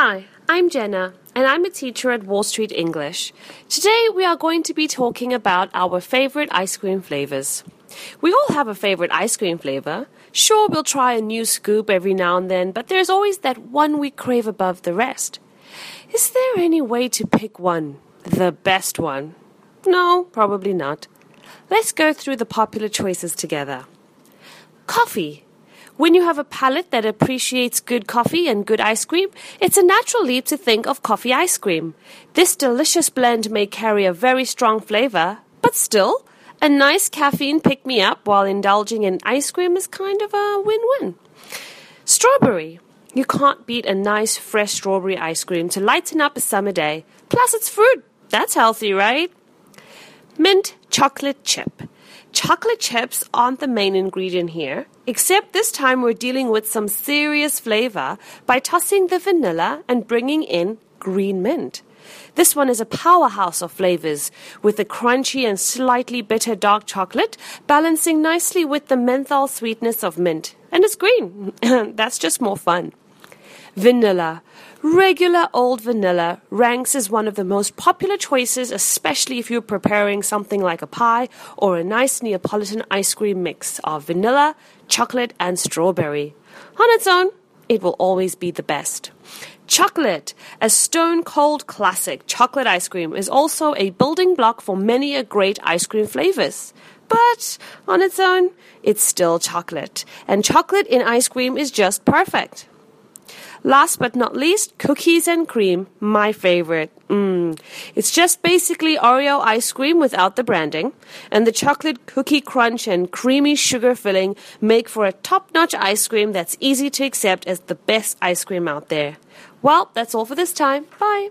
Hi, I'm Jenna, and I'm a teacher at Wall Street English. Today we are going to be talking about our favorite ice cream flavors. We all have a favorite ice cream flavor. Sure, we'll try a new scoop every now and then, but there's always that one we crave above the rest. Is there any way to pick one? The best one? No, probably not. Let's go through the popular choices together. Coffee. When you have a palate that appreciates good coffee and good ice cream, it's a natural leap to think of coffee ice cream. This delicious blend may carry a very strong flavor, but still, a nice caffeine pick me up while indulging in ice cream is kind of a win win. Strawberry. You can't beat a nice fresh strawberry ice cream to lighten up a summer day. Plus, it's fruit. That's healthy, right? Mint chocolate chip. Chocolate chips aren't the main ingredient here, except this time we're dealing with some serious flavor by tossing the vanilla and bringing in green mint. This one is a powerhouse of flavors, with the crunchy and slightly bitter dark chocolate balancing nicely with the menthol sweetness of mint. And it's green. That's just more fun. Vanilla. Regular old vanilla ranks as one of the most popular choices, especially if you're preparing something like a pie or a nice Neapolitan ice cream mix of vanilla, chocolate, and strawberry. On its own, it will always be the best. Chocolate, a stone cold classic, chocolate ice cream is also a building block for many a great ice cream flavors. But on its own, it's still chocolate, and chocolate in ice cream is just perfect. Last but not least, cookies and cream, my favorite. Mm. It's just basically Oreo ice cream without the branding, and the chocolate cookie crunch and creamy sugar filling make for a top notch ice cream that's easy to accept as the best ice cream out there. Well, that's all for this time. Bye.